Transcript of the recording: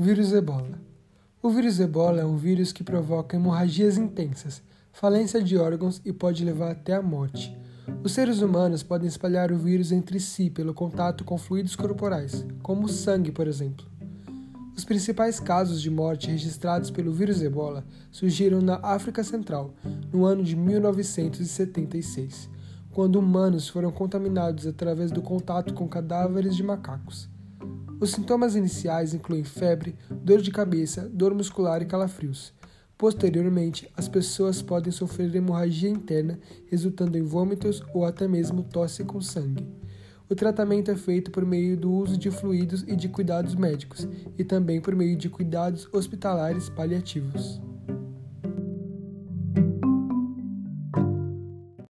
Vírus Ebola. O vírus Ebola é um vírus que provoca hemorragias intensas, falência de órgãos e pode levar até a morte. Os seres humanos podem espalhar o vírus entre si pelo contato com fluidos corporais, como o sangue, por exemplo. Os principais casos de morte registrados pelo vírus Ebola surgiram na África Central, no ano de 1976, quando humanos foram contaminados através do contato com cadáveres de macacos. Os sintomas iniciais incluem febre, dor de cabeça, dor muscular e calafrios. Posteriormente, as pessoas podem sofrer hemorragia interna, resultando em vômitos ou até mesmo tosse com sangue. O tratamento é feito por meio do uso de fluidos e de cuidados médicos, e também por meio de cuidados hospitalares paliativos.